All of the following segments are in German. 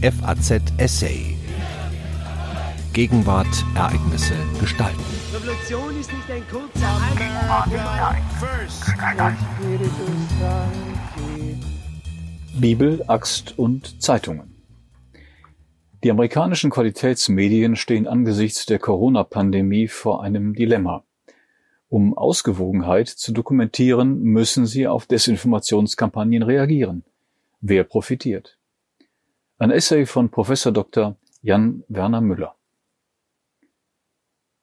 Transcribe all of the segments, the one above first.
FAZ Essay. Gegenwart, Ereignisse, Gestalten. Revolution ist nicht ein kurzer Bibel, Axt und Zeitungen. Die amerikanischen Qualitätsmedien stehen angesichts der Corona-Pandemie vor einem Dilemma. Um Ausgewogenheit zu dokumentieren, müssen sie auf Desinformationskampagnen reagieren. Wer profitiert? Ein Essay von Professor Dr. Jan Werner Müller.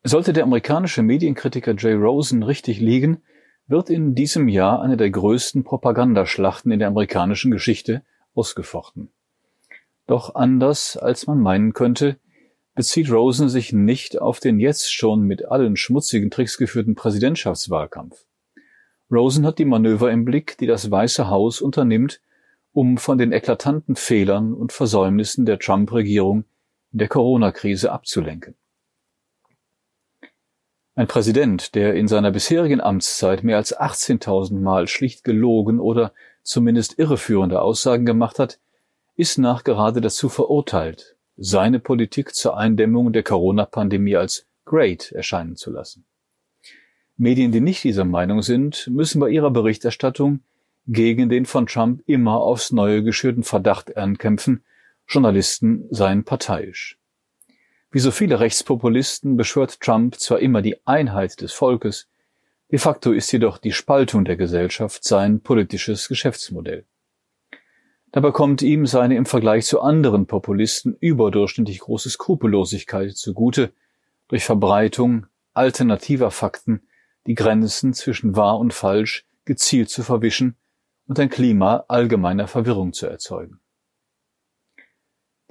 Sollte der amerikanische Medienkritiker Jay Rosen richtig liegen, wird in diesem Jahr eine der größten Propagandaschlachten in der amerikanischen Geschichte ausgefochten. Doch anders als man meinen könnte, bezieht Rosen sich nicht auf den jetzt schon mit allen schmutzigen Tricks geführten Präsidentschaftswahlkampf. Rosen hat die Manöver im Blick, die das Weiße Haus unternimmt, um von den eklatanten Fehlern und Versäumnissen der Trump-Regierung in der Corona-Krise abzulenken. Ein Präsident, der in seiner bisherigen Amtszeit mehr als 18.000 Mal schlicht gelogen oder zumindest irreführende Aussagen gemacht hat, ist nachgerade dazu verurteilt, seine Politik zur Eindämmung der Corona-Pandemie als great erscheinen zu lassen. Medien, die nicht dieser Meinung sind, müssen bei ihrer Berichterstattung gegen den von Trump immer aufs Neue geschürten Verdacht ankämpfen, Journalisten seien parteiisch. Wie so viele Rechtspopulisten beschwört Trump zwar immer die Einheit des Volkes, de facto ist jedoch die Spaltung der Gesellschaft sein politisches Geschäftsmodell. Dabei kommt ihm seine im Vergleich zu anderen Populisten überdurchschnittlich große Skrupellosigkeit zugute, durch Verbreitung alternativer Fakten die Grenzen zwischen wahr und falsch gezielt zu verwischen und ein Klima allgemeiner Verwirrung zu erzeugen.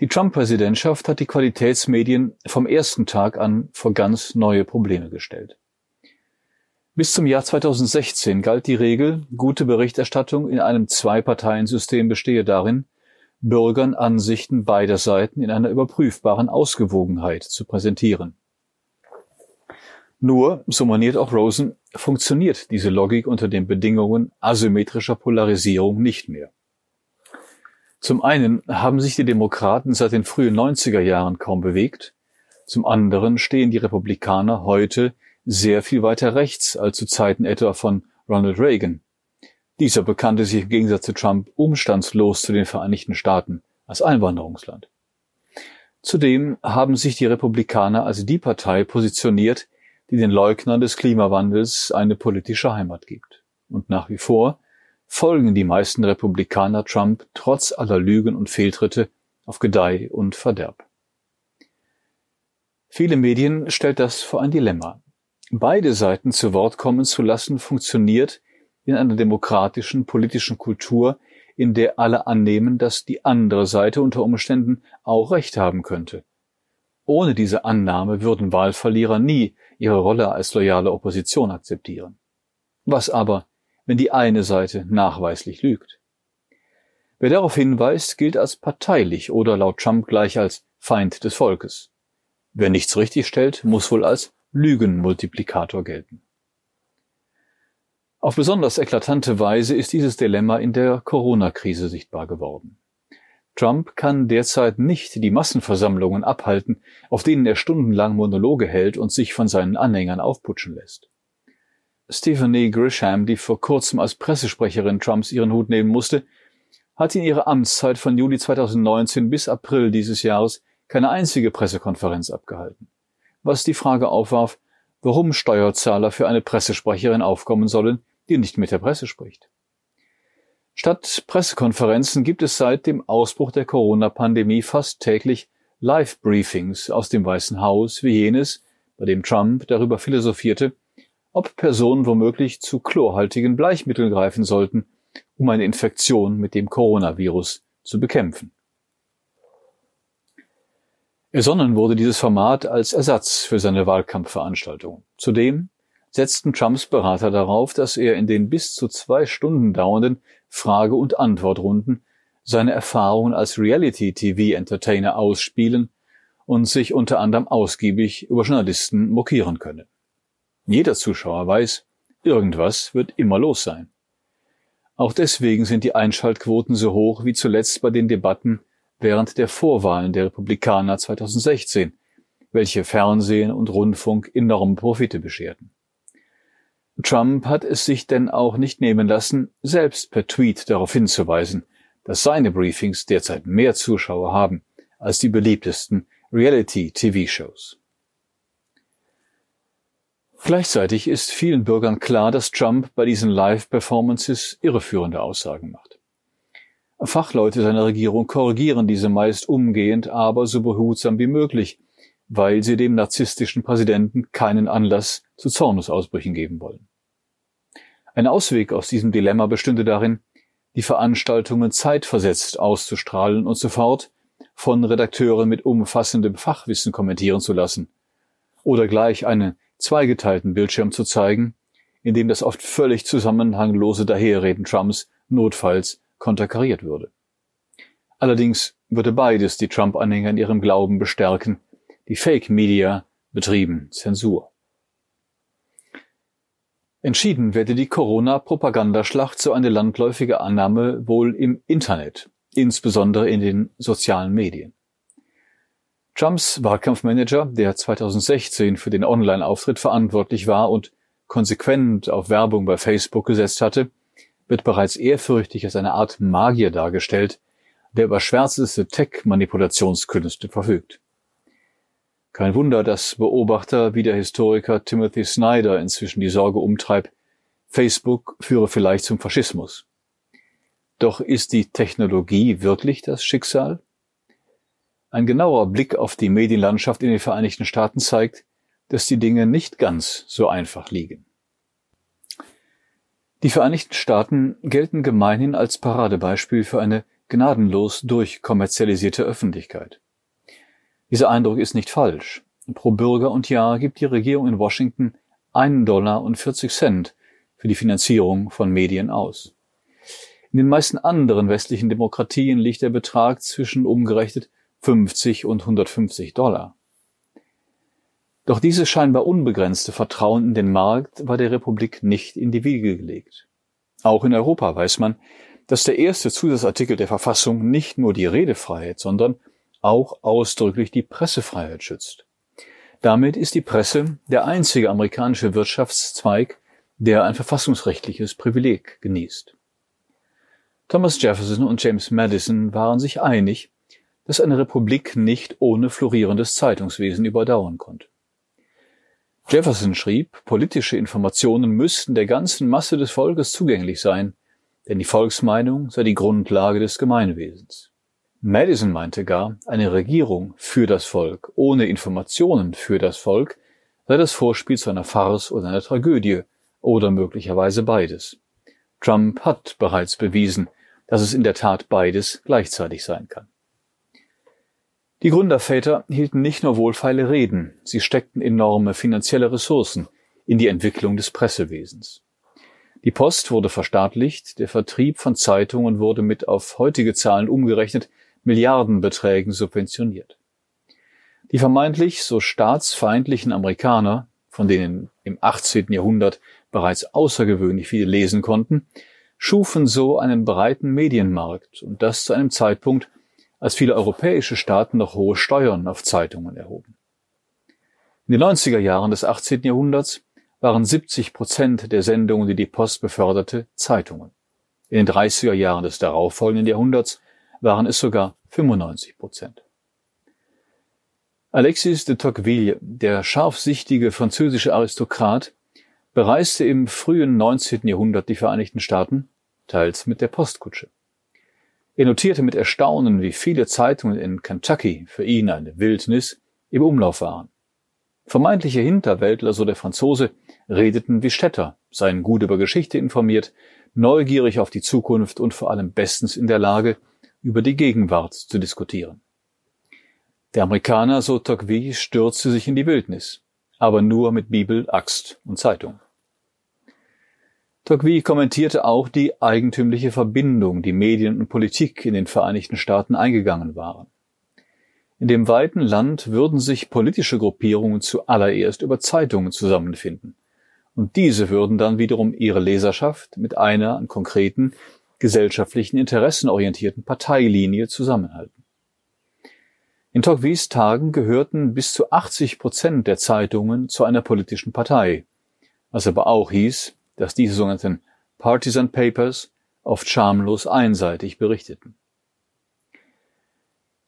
Die Trump-Präsidentschaft hat die Qualitätsmedien vom ersten Tag an vor ganz neue Probleme gestellt. Bis zum Jahr 2016 galt die Regel, gute Berichterstattung in einem Zwei-Parteien-System bestehe darin, Bürgern Ansichten beider Seiten in einer überprüfbaren Ausgewogenheit zu präsentieren. Nur, so moniert auch Rosen, funktioniert diese Logik unter den Bedingungen asymmetrischer Polarisierung nicht mehr. Zum einen haben sich die Demokraten seit den frühen 90er Jahren kaum bewegt, zum anderen stehen die Republikaner heute sehr viel weiter rechts als zu Zeiten etwa von Ronald Reagan. Dieser bekannte sich im Gegensatz zu Trump umstandslos zu den Vereinigten Staaten als Einwanderungsland. Zudem haben sich die Republikaner als die Partei positioniert, die den Leugnern des Klimawandels eine politische Heimat gibt. Und nach wie vor folgen die meisten Republikaner Trump trotz aller Lügen und Fehltritte auf Gedeih und Verderb. Viele Medien stellt das vor ein Dilemma beide Seiten zu Wort kommen zu lassen, funktioniert in einer demokratischen politischen Kultur, in der alle annehmen, dass die andere Seite unter Umständen auch Recht haben könnte. Ohne diese Annahme würden Wahlverlierer nie ihre Rolle als loyale Opposition akzeptieren. Was aber, wenn die eine Seite nachweislich lügt? Wer darauf hinweist, gilt als parteilich oder laut Trump gleich als Feind des Volkes. Wer nichts richtig stellt, muss wohl als Lügenmultiplikator gelten. Auf besonders eklatante Weise ist dieses Dilemma in der Corona-Krise sichtbar geworden. Trump kann derzeit nicht die Massenversammlungen abhalten, auf denen er stundenlang Monologe hält und sich von seinen Anhängern aufputschen lässt. Stephanie Grisham, die vor kurzem als Pressesprecherin Trumps ihren Hut nehmen musste, hat in ihrer Amtszeit von Juli 2019 bis April dieses Jahres keine einzige Pressekonferenz abgehalten was die Frage aufwarf, warum Steuerzahler für eine Pressesprecherin aufkommen sollen, die nicht mit der Presse spricht. Statt Pressekonferenzen gibt es seit dem Ausbruch der Corona-Pandemie fast täglich Live-Briefings aus dem Weißen Haus wie jenes, bei dem Trump darüber philosophierte, ob Personen womöglich zu chlorhaltigen Bleichmitteln greifen sollten, um eine Infektion mit dem Coronavirus zu bekämpfen. Ersonnen wurde dieses Format als Ersatz für seine Wahlkampfveranstaltung. Zudem setzten Trumps Berater darauf, dass er in den bis zu zwei Stunden dauernden Frage- und Antwortrunden seine Erfahrungen als Reality-TV-Entertainer ausspielen und sich unter anderem ausgiebig über Journalisten mokieren könne. Jeder Zuschauer weiß, irgendwas wird immer los sein. Auch deswegen sind die Einschaltquoten so hoch wie zuletzt bei den Debatten während der Vorwahlen der Republikaner 2016, welche Fernsehen und Rundfunk enorme Profite bescherten. Trump hat es sich denn auch nicht nehmen lassen, selbst per Tweet darauf hinzuweisen, dass seine Briefings derzeit mehr Zuschauer haben als die beliebtesten Reality-TV-Shows. Gleichzeitig ist vielen Bürgern klar, dass Trump bei diesen Live-Performances irreführende Aussagen macht. Fachleute seiner Regierung korrigieren diese meist umgehend, aber so behutsam wie möglich, weil sie dem narzisstischen Präsidenten keinen Anlass zu Zornesausbrüchen geben wollen. Ein Ausweg aus diesem Dilemma bestünde darin, die Veranstaltungen zeitversetzt auszustrahlen und sofort von Redakteuren mit umfassendem Fachwissen kommentieren zu lassen, oder gleich einen zweigeteilten Bildschirm zu zeigen, in dem das oft völlig zusammenhanglose Daherreden Trumps notfalls konterkariert würde. Allerdings würde beides die Trump-Anhänger in ihrem Glauben bestärken, die Fake Media betrieben Zensur. Entschieden werde die Corona-Propagandaschlacht so eine landläufige Annahme wohl im Internet, insbesondere in den sozialen Medien. Trumps Wahlkampfmanager, der 2016 für den Online-Auftritt verantwortlich war und konsequent auf Werbung bei Facebook gesetzt hatte, wird bereits ehrfürchtig als eine Art Magier dargestellt, der über schwärzeste Tech-Manipulationskünste verfügt. Kein Wunder, dass Beobachter wie der Historiker Timothy Snyder inzwischen die Sorge umtreibt, Facebook führe vielleicht zum Faschismus. Doch ist die Technologie wirklich das Schicksal? Ein genauer Blick auf die Medienlandschaft in den Vereinigten Staaten zeigt, dass die Dinge nicht ganz so einfach liegen. Die Vereinigten Staaten gelten gemeinhin als Paradebeispiel für eine gnadenlos durchkommerzialisierte Öffentlichkeit. Dieser Eindruck ist nicht falsch. Pro Bürger und Jahr gibt die Regierung in Washington einen Dollar und 40 Cent für die Finanzierung von Medien aus. In den meisten anderen westlichen Demokratien liegt der Betrag zwischen umgerechnet 50 und 150 Dollar. Doch dieses scheinbar unbegrenzte Vertrauen in den Markt war der Republik nicht in die Wiege gelegt. Auch in Europa weiß man, dass der erste Zusatzartikel der Verfassung nicht nur die Redefreiheit, sondern auch ausdrücklich die Pressefreiheit schützt. Damit ist die Presse der einzige amerikanische Wirtschaftszweig, der ein verfassungsrechtliches Privileg genießt. Thomas Jefferson und James Madison waren sich einig, dass eine Republik nicht ohne florierendes Zeitungswesen überdauern konnte. Jefferson schrieb, politische Informationen müssten der ganzen Masse des Volkes zugänglich sein, denn die Volksmeinung sei die Grundlage des Gemeinwesens. Madison meinte gar, eine Regierung für das Volk ohne Informationen für das Volk sei das Vorspiel zu einer Farce oder einer Tragödie oder möglicherweise beides. Trump hat bereits bewiesen, dass es in der Tat beides gleichzeitig sein kann. Die Gründerväter hielten nicht nur wohlfeile Reden, sie steckten enorme finanzielle Ressourcen in die Entwicklung des Pressewesens. Die Post wurde verstaatlicht, der Vertrieb von Zeitungen wurde mit auf heutige Zahlen umgerechnet Milliardenbeträgen subventioniert. Die vermeintlich so staatsfeindlichen Amerikaner, von denen im 18. Jahrhundert bereits außergewöhnlich viele lesen konnten, schufen so einen breiten Medienmarkt und das zu einem Zeitpunkt, als viele europäische Staaten noch hohe Steuern auf Zeitungen erhoben. In den 90er Jahren des 18. Jahrhunderts waren 70 Prozent der Sendungen, die die Post beförderte, Zeitungen. In den 30er Jahren des darauffolgenden Jahrhunderts waren es sogar 95 Prozent. Alexis de Tocqueville, der scharfsichtige französische Aristokrat, bereiste im frühen 19. Jahrhundert die Vereinigten Staaten, teils mit der Postkutsche. Er notierte mit Erstaunen, wie viele Zeitungen in Kentucky, für ihn eine Wildnis, im Umlauf waren. Vermeintliche Hinterwäldler, so der Franzose, redeten wie Städter, seien gut über Geschichte informiert, neugierig auf die Zukunft und vor allem bestens in der Lage, über die Gegenwart zu diskutieren. Der Amerikaner, so Tocqueville, stürzte sich in die Wildnis, aber nur mit Bibel, Axt und Zeitung. Tocqueville kommentierte auch die eigentümliche Verbindung, die Medien und Politik in den Vereinigten Staaten eingegangen waren. In dem weiten Land würden sich politische Gruppierungen zuallererst über Zeitungen zusammenfinden, und diese würden dann wiederum ihre Leserschaft mit einer an konkreten gesellschaftlichen interessenorientierten Parteilinie zusammenhalten. In Tocquevilles Tagen gehörten bis zu 80 Prozent der Zeitungen zu einer politischen Partei, was aber auch hieß, dass diese sogenannten Partisan Papers oft schamlos einseitig berichteten.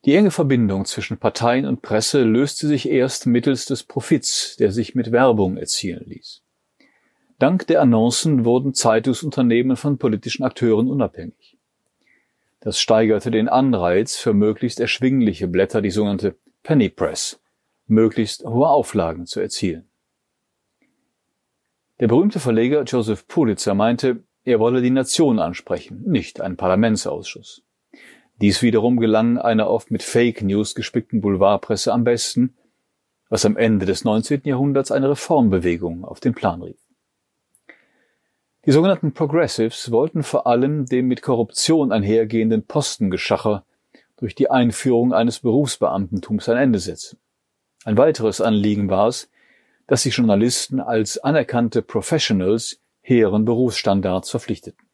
Die enge Verbindung zwischen Parteien und Presse löste sich erst mittels des Profits, der sich mit Werbung erzielen ließ. Dank der Annoncen wurden Zeitungsunternehmen von politischen Akteuren unabhängig. Das steigerte den Anreiz für möglichst erschwingliche Blätter, die sogenannte Penny Press, möglichst hohe Auflagen zu erzielen. Der berühmte Verleger Joseph Pulitzer meinte, er wolle die Nation ansprechen, nicht einen Parlamentsausschuss. Dies wiederum gelang einer oft mit Fake News gespickten Boulevardpresse am besten, was am Ende des 19. Jahrhunderts eine Reformbewegung auf den Plan rief. Die sogenannten Progressives wollten vor allem dem mit Korruption einhergehenden Postengeschacher durch die Einführung eines Berufsbeamtentums ein Ende setzen. Ein weiteres Anliegen war es, dass sich Journalisten als anerkannte Professionals hehren Berufsstandards verpflichteten.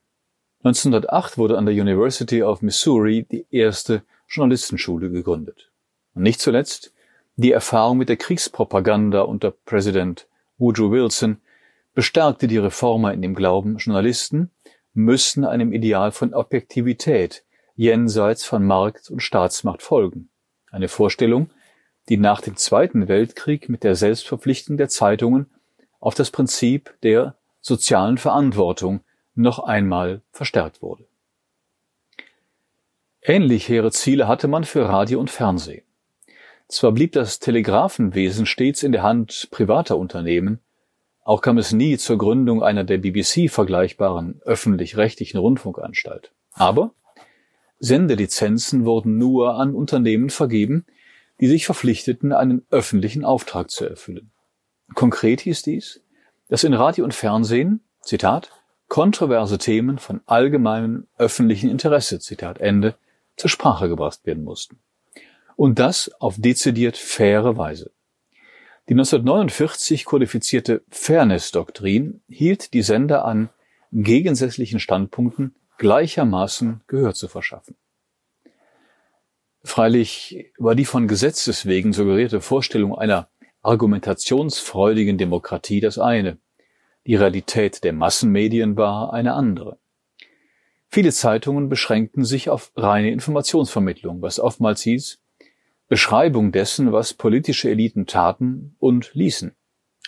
1908 wurde an der University of Missouri die erste Journalistenschule gegründet. Und nicht zuletzt die Erfahrung mit der Kriegspropaganda unter Präsident Woodrow Wilson bestärkte die Reformer in dem Glauben, Journalisten müssen einem Ideal von Objektivität jenseits von Markt und Staatsmacht folgen. Eine Vorstellung, die nach dem Zweiten Weltkrieg mit der Selbstverpflichtung der Zeitungen auf das Prinzip der sozialen Verantwortung noch einmal verstärkt wurde. Ähnlich hehre Ziele hatte man für Radio und Fernsehen. Zwar blieb das Telegrafenwesen stets in der Hand privater Unternehmen, auch kam es nie zur Gründung einer der BBC vergleichbaren öffentlich-rechtlichen Rundfunkanstalt. Aber Sendelizenzen wurden nur an Unternehmen vergeben, die sich verpflichteten, einen öffentlichen Auftrag zu erfüllen. Konkret hieß dies, dass in Radio und Fernsehen, Zitat, kontroverse Themen von allgemeinem öffentlichen Interesse, Zitat Ende, zur Sprache gebracht werden mussten. Und das auf dezidiert faire Weise. Die 1949 kodifizierte Fairness-Doktrin hielt die Sender an, gegensätzlichen Standpunkten gleichermaßen Gehör zu verschaffen. Freilich war die von Gesetzes wegen suggerierte Vorstellung einer argumentationsfreudigen Demokratie das eine. Die Realität der Massenmedien war eine andere. Viele Zeitungen beschränkten sich auf reine Informationsvermittlung, was oftmals hieß, Beschreibung dessen, was politische Eliten taten und ließen.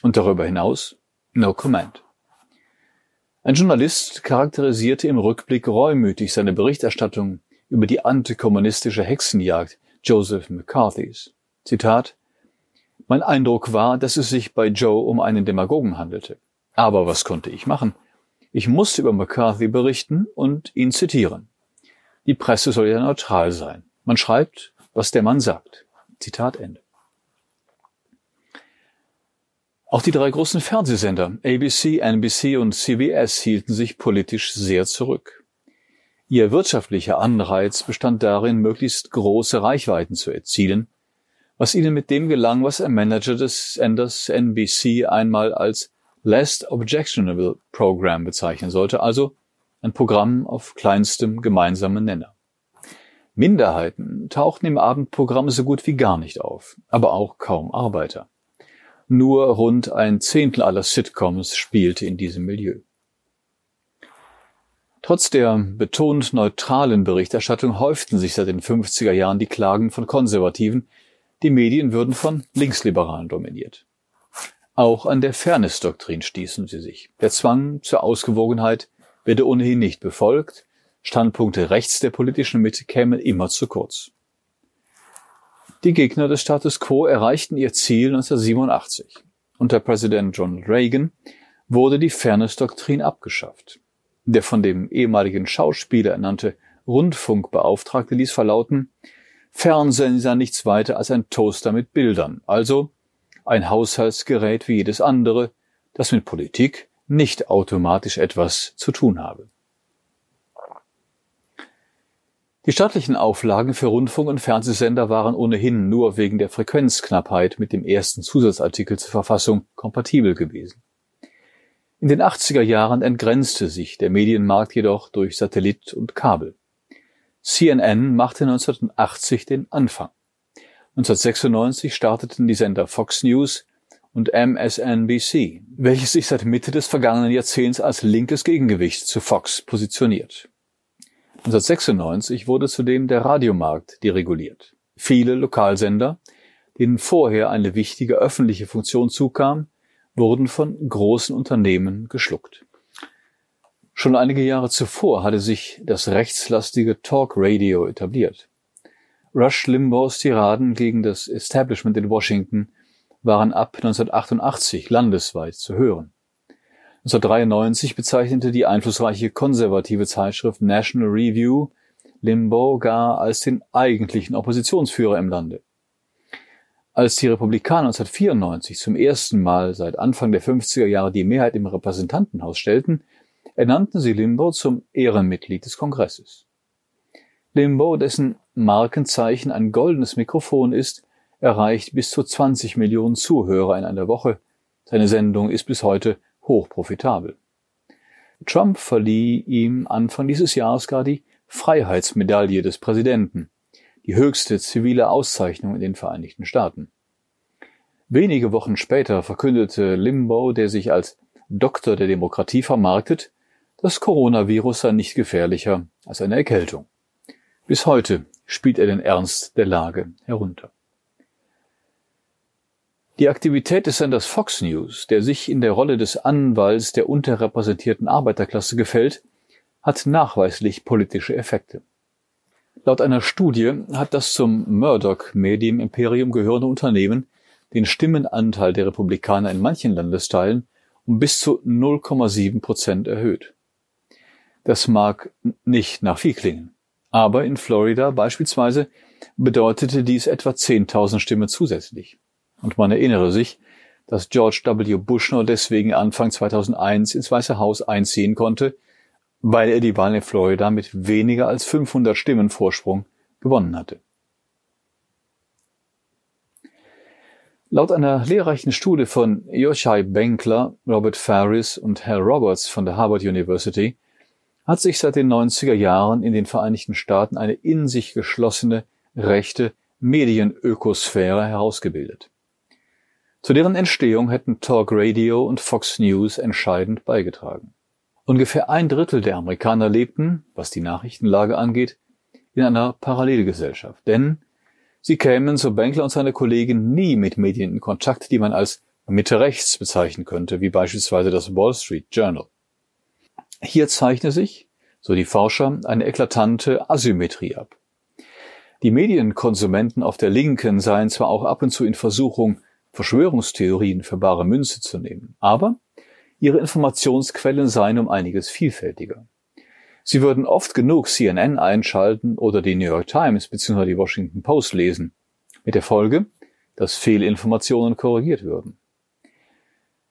Und darüber hinaus no comment. Ein Journalist charakterisierte im Rückblick reumütig seine Berichterstattung über die antikommunistische Hexenjagd Joseph McCarthys. Zitat Mein Eindruck war, dass es sich bei Joe um einen Demagogen handelte. Aber was konnte ich machen? Ich musste über McCarthy berichten und ihn zitieren. Die Presse soll ja neutral sein. Man schreibt, was der Mann sagt. Zitat Ende. Auch die drei großen Fernsehsender ABC, NBC und CBS hielten sich politisch sehr zurück. Ihr wirtschaftlicher Anreiz bestand darin, möglichst große Reichweiten zu erzielen, was ihnen mit dem gelang, was ein Manager des Senders NBC einmal als Last Objectionable Program bezeichnen sollte, also ein Programm auf kleinstem gemeinsamen Nenner. Minderheiten tauchten im Abendprogramm so gut wie gar nicht auf, aber auch kaum Arbeiter. Nur rund ein Zehntel aller Sitcoms spielte in diesem Milieu. Trotz der betont neutralen Berichterstattung häuften sich seit den 50er Jahren die Klagen von Konservativen, die Medien würden von Linksliberalen dominiert. Auch an der Fairness-Doktrin stießen sie sich. Der Zwang zur Ausgewogenheit werde ohnehin nicht befolgt, Standpunkte rechts der politischen Mitte kämen immer zu kurz. Die Gegner des Status quo erreichten ihr Ziel 1987. Unter Präsident Ronald Reagan wurde die Fairness-Doktrin abgeschafft. Der von dem ehemaligen Schauspieler ernannte Rundfunkbeauftragte ließ verlauten, Fernsehen sei nichts weiter als ein Toaster mit Bildern, also ein Haushaltsgerät wie jedes andere, das mit Politik nicht automatisch etwas zu tun habe. Die staatlichen Auflagen für Rundfunk- und Fernsehsender waren ohnehin nur wegen der Frequenzknappheit mit dem ersten Zusatzartikel zur Verfassung kompatibel gewesen. In den 80er Jahren entgrenzte sich der Medienmarkt jedoch durch Satellit und Kabel. CNN machte 1980 den Anfang. 1996 starteten die Sender Fox News und MSNBC, welches sich seit Mitte des vergangenen Jahrzehnts als linkes Gegengewicht zu Fox positioniert. 1996 wurde zudem der Radiomarkt dereguliert. Viele Lokalsender, denen vorher eine wichtige öffentliche Funktion zukam, wurden von großen Unternehmen geschluckt. Schon einige Jahre zuvor hatte sich das rechtslastige Talk Radio etabliert. Rush Limbaughs Tiraden gegen das Establishment in Washington waren ab 1988 landesweit zu hören. 1993 bezeichnete die einflussreiche konservative Zeitschrift National Review Limbaugh gar als den eigentlichen Oppositionsführer im Lande. Als die Republikaner 1994 zum ersten Mal seit Anfang der 50er Jahre die Mehrheit im Repräsentantenhaus stellten, ernannten sie Limbaugh zum Ehrenmitglied des Kongresses. Limbaugh, dessen Markenzeichen ein goldenes Mikrofon ist, erreicht bis zu 20 Millionen Zuhörer in einer Woche. Seine Sendung ist bis heute hochprofitabel. Trump verlieh ihm Anfang dieses Jahres gar die Freiheitsmedaille des Präsidenten, die höchste zivile Auszeichnung in den Vereinigten Staaten. Wenige Wochen später verkündete Limbaugh, der sich als Doktor der Demokratie vermarktet, das Coronavirus sei nicht gefährlicher als eine Erkältung. Bis heute spielt er den Ernst der Lage herunter. Die Aktivität des Senders Fox News, der sich in der Rolle des Anwalts der unterrepräsentierten Arbeiterklasse gefällt, hat nachweislich politische Effekte. Laut einer Studie hat das zum Murdoch-Medienimperium gehörende Unternehmen den Stimmenanteil der Republikaner in manchen Landesteilen um bis zu 0,7 Prozent erhöht. Das mag nicht nach viel klingen, aber in Florida beispielsweise bedeutete dies etwa 10.000 Stimmen zusätzlich. Und man erinnere sich, dass George W. Bush nur deswegen Anfang 2001 ins Weiße Haus einziehen konnte, weil er die Wahl in Florida mit weniger als 500 Stimmen Vorsprung gewonnen hatte. Laut einer lehrreichen Studie von Yochai Benkler, Robert Farris und Hal Roberts von der Harvard University hat sich seit den 90er Jahren in den Vereinigten Staaten eine in sich geschlossene, rechte Medienökosphäre herausgebildet. Zu deren Entstehung hätten Talk Radio und Fox News entscheidend beigetragen. Ungefähr ein Drittel der Amerikaner lebten, was die Nachrichtenlage angeht, in einer Parallelgesellschaft. Denn sie kämen, so Benkler und seine Kollegen, nie mit Medien in Kontakt, die man als Mitte rechts bezeichnen könnte, wie beispielsweise das Wall Street Journal. Hier zeichne sich, so die Forscher, eine eklatante Asymmetrie ab. Die Medienkonsumenten auf der Linken seien zwar auch ab und zu in Versuchung, Verschwörungstheorien für bare Münze zu nehmen, aber ihre Informationsquellen seien um einiges vielfältiger. Sie würden oft genug CNN einschalten oder die New York Times bzw. die Washington Post lesen, mit der Folge, dass Fehlinformationen korrigiert würden.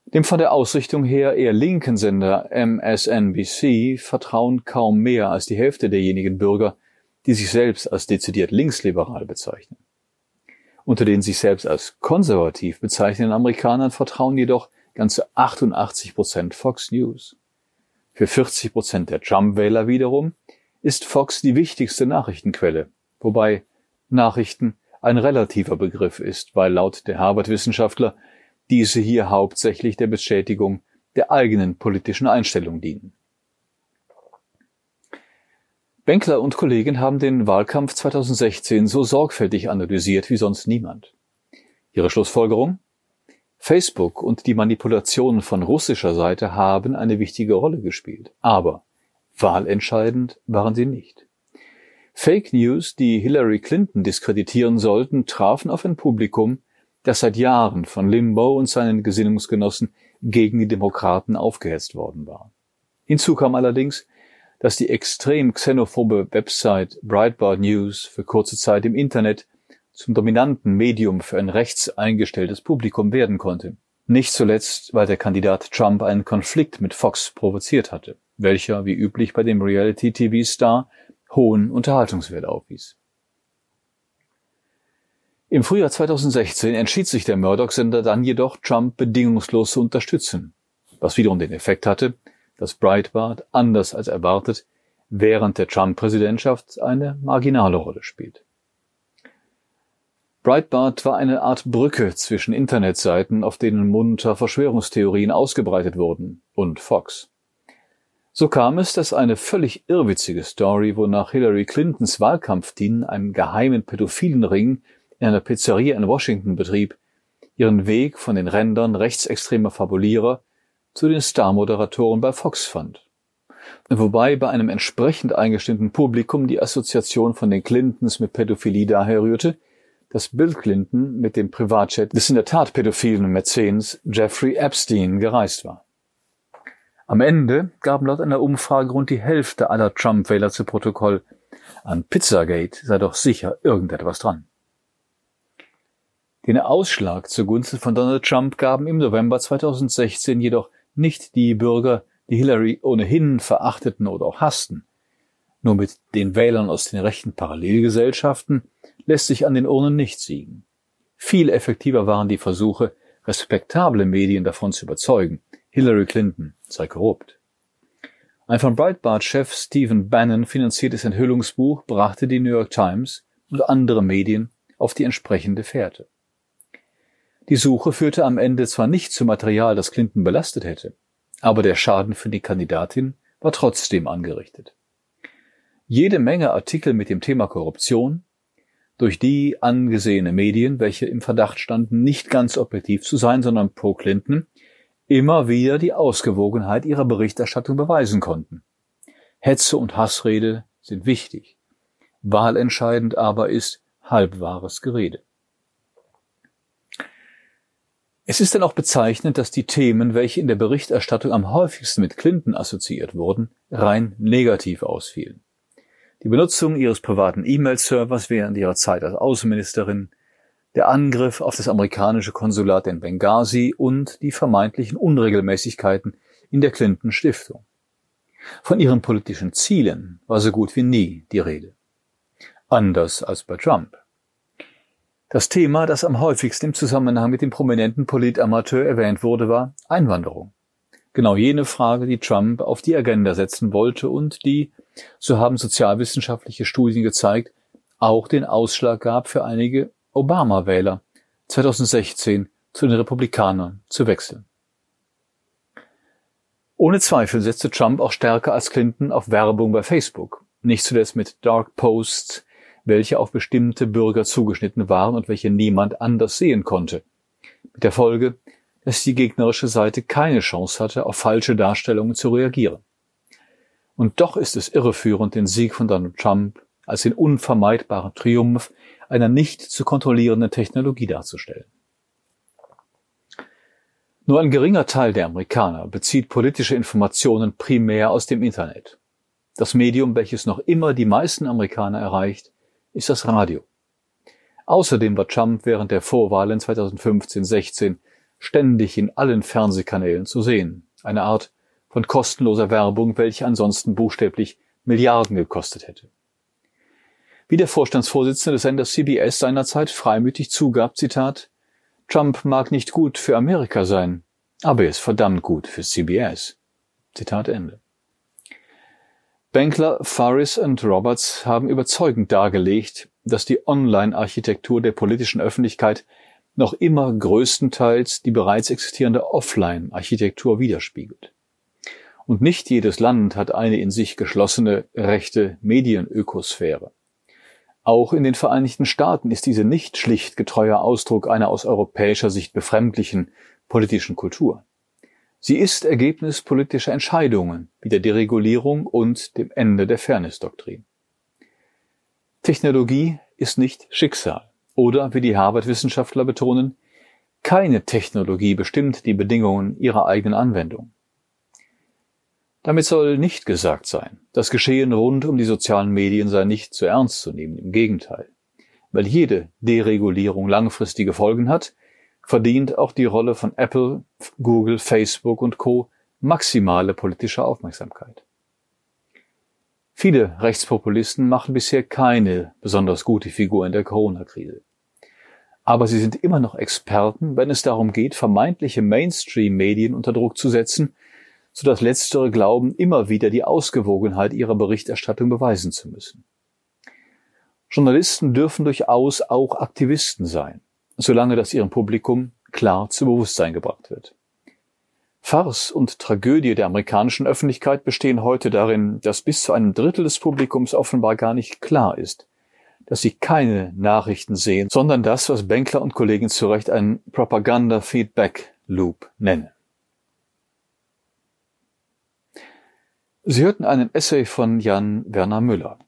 Dem von der Ausrichtung her eher linken Sender MSNBC vertrauen kaum mehr als die Hälfte derjenigen Bürger, die sich selbst als dezidiert linksliberal bezeichnen. Unter den sich selbst als konservativ bezeichnenden Amerikanern vertrauen jedoch ganze 88 Prozent Fox News. Für 40 Prozent der Trump-Wähler wiederum ist Fox die wichtigste Nachrichtenquelle, wobei Nachrichten ein relativer Begriff ist, weil laut der Harvard-Wissenschaftler diese hier hauptsächlich der Bestätigung der eigenen politischen Einstellung dienen. Benkler und Kollegen haben den Wahlkampf 2016 so sorgfältig analysiert wie sonst niemand. Ihre Schlussfolgerung? Facebook und die Manipulationen von russischer Seite haben eine wichtige Rolle gespielt, aber wahlentscheidend waren sie nicht. Fake News, die Hillary Clinton diskreditieren sollten, trafen auf ein Publikum, das seit Jahren von Limbaugh und seinen Gesinnungsgenossen gegen die Demokraten aufgehetzt worden war. Hinzu kam allerdings, dass die extrem xenophobe Website Breitbart News für kurze Zeit im Internet zum dominanten Medium für ein rechts eingestelltes Publikum werden konnte. Nicht zuletzt, weil der Kandidat Trump einen Konflikt mit Fox provoziert hatte, welcher, wie üblich bei dem Reality-TV-Star, hohen Unterhaltungswert aufwies. Im Frühjahr 2016 entschied sich der Murdoch-Sender dann jedoch, Trump bedingungslos zu unterstützen, was wiederum den Effekt hatte, dass Breitbart, anders als erwartet, während der Trump-Präsidentschaft eine marginale Rolle spielt. Breitbart war eine Art Brücke zwischen Internetseiten, auf denen munter Verschwörungstheorien ausgebreitet wurden, und Fox. So kam es, dass eine völlig irrwitzige Story, wonach Hillary Clintons Wahlkampfteam einen geheimen pädophilen Ring in einer Pizzeria in Washington betrieb, ihren Weg von den Rändern rechtsextremer Fabulierer zu den Star-Moderatoren bei Fox fand. Wobei bei einem entsprechend eingestimmten Publikum die Assoziation von den Clintons mit Pädophilie daher rührte, dass Bill Clinton mit dem Privatjet des in der Tat pädophilen Mäzens Jeffrey Epstein gereist war. Am Ende gaben laut einer Umfrage rund die Hälfte aller Trump-Wähler zu Protokoll, an Pizzagate sei doch sicher irgendetwas dran. Den Ausschlag zugunsten von Donald Trump gaben im November 2016 jedoch nicht die Bürger, die Hillary ohnehin verachteten oder auch hassten. Nur mit den Wählern aus den rechten Parallelgesellschaften lässt sich an den Urnen nicht siegen. Viel effektiver waren die Versuche, respektable Medien davon zu überzeugen, Hillary Clinton sei korrupt. Ein von Breitbart-Chef Stephen Bannon finanziertes Enthüllungsbuch brachte die New York Times und andere Medien auf die entsprechende Fährte. Die Suche führte am Ende zwar nicht zu Material, das Clinton belastet hätte, aber der Schaden für die Kandidatin war trotzdem angerichtet. Jede Menge Artikel mit dem Thema Korruption, durch die angesehene Medien, welche im Verdacht standen, nicht ganz objektiv zu sein, sondern pro Clinton, immer wieder die Ausgewogenheit ihrer Berichterstattung beweisen konnten. Hetze und Hassrede sind wichtig. Wahlentscheidend aber ist halbwahres Gerede. Es ist dann auch bezeichnend, dass die Themen, welche in der Berichterstattung am häufigsten mit Clinton assoziiert wurden, rein negativ ausfielen. Die Benutzung ihres privaten E-Mail-Servers während ihrer Zeit als Außenministerin, der Angriff auf das amerikanische Konsulat in Benghazi und die vermeintlichen Unregelmäßigkeiten in der Clinton Stiftung. Von ihren politischen Zielen war so gut wie nie die Rede. Anders als bei Trump. Das Thema, das am häufigsten im Zusammenhang mit dem prominenten Politamateur erwähnt wurde, war Einwanderung. Genau jene Frage, die Trump auf die Agenda setzen wollte und die, so haben sozialwissenschaftliche Studien gezeigt, auch den Ausschlag gab für einige Obama-Wähler 2016 zu den Republikanern zu wechseln. Ohne Zweifel setzte Trump auch stärker als Clinton auf Werbung bei Facebook, nicht zuletzt mit Dark Posts, welche auf bestimmte Bürger zugeschnitten waren und welche niemand anders sehen konnte. Mit der Folge, dass die gegnerische Seite keine Chance hatte, auf falsche Darstellungen zu reagieren. Und doch ist es irreführend, den Sieg von Donald Trump als den unvermeidbaren Triumph einer nicht zu kontrollierenden Technologie darzustellen. Nur ein geringer Teil der Amerikaner bezieht politische Informationen primär aus dem Internet. Das Medium, welches noch immer die meisten Amerikaner erreicht, ist das Radio. Außerdem war Trump während der Vorwahlen 2015-16 ständig in allen Fernsehkanälen zu sehen. Eine Art von kostenloser Werbung, welche ansonsten buchstäblich Milliarden gekostet hätte. Wie der Vorstandsvorsitzende des Senders CBS seinerzeit freimütig zugab, Zitat, Trump mag nicht gut für Amerika sein, aber er ist verdammt gut für CBS. Zitat Ende. Benkler, Faris und Roberts haben überzeugend dargelegt, dass die Online-Architektur der politischen Öffentlichkeit noch immer größtenteils die bereits existierende Offline-Architektur widerspiegelt. Und nicht jedes Land hat eine in sich geschlossene rechte Medienökosphäre. Auch in den Vereinigten Staaten ist diese nicht schlicht getreuer Ausdruck einer aus europäischer Sicht befremdlichen politischen Kultur. Sie ist Ergebnis politischer Entscheidungen wie der Deregulierung und dem Ende der Fairness-Doktrin. Technologie ist nicht Schicksal. Oder, wie die Harvard-Wissenschaftler betonen, keine Technologie bestimmt die Bedingungen ihrer eigenen Anwendung. Damit soll nicht gesagt sein, das Geschehen rund um die sozialen Medien sei nicht zu ernst zu nehmen, im Gegenteil. Weil jede Deregulierung langfristige Folgen hat, verdient auch die Rolle von Apple, Google, Facebook und Co. maximale politische Aufmerksamkeit. Viele Rechtspopulisten machen bisher keine besonders gute Figur in der Corona-Krise. Aber sie sind immer noch Experten, wenn es darum geht, vermeintliche Mainstream-Medien unter Druck zu setzen, so dass letztere glauben, immer wieder die Ausgewogenheit ihrer Berichterstattung beweisen zu müssen. Journalisten dürfen durchaus auch Aktivisten sein, solange das ihrem Publikum klar zu Bewusstsein gebracht wird. Farce und Tragödie der amerikanischen Öffentlichkeit bestehen heute darin, dass bis zu einem Drittel des Publikums offenbar gar nicht klar ist, dass sie keine Nachrichten sehen, sondern das, was Benkler und Kollegen zu Recht einen Propaganda-Feedback-Loop nennen. Sie hörten einen Essay von Jan Werner Müller.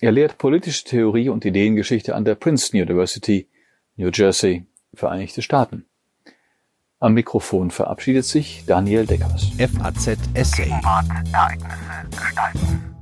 Er lehrt politische Theorie und Ideengeschichte an der Princeton University, New Jersey, Vereinigte Staaten. Am Mikrofon verabschiedet sich Daniel Deckers. FAZ Essay. Ereignisse gestalten.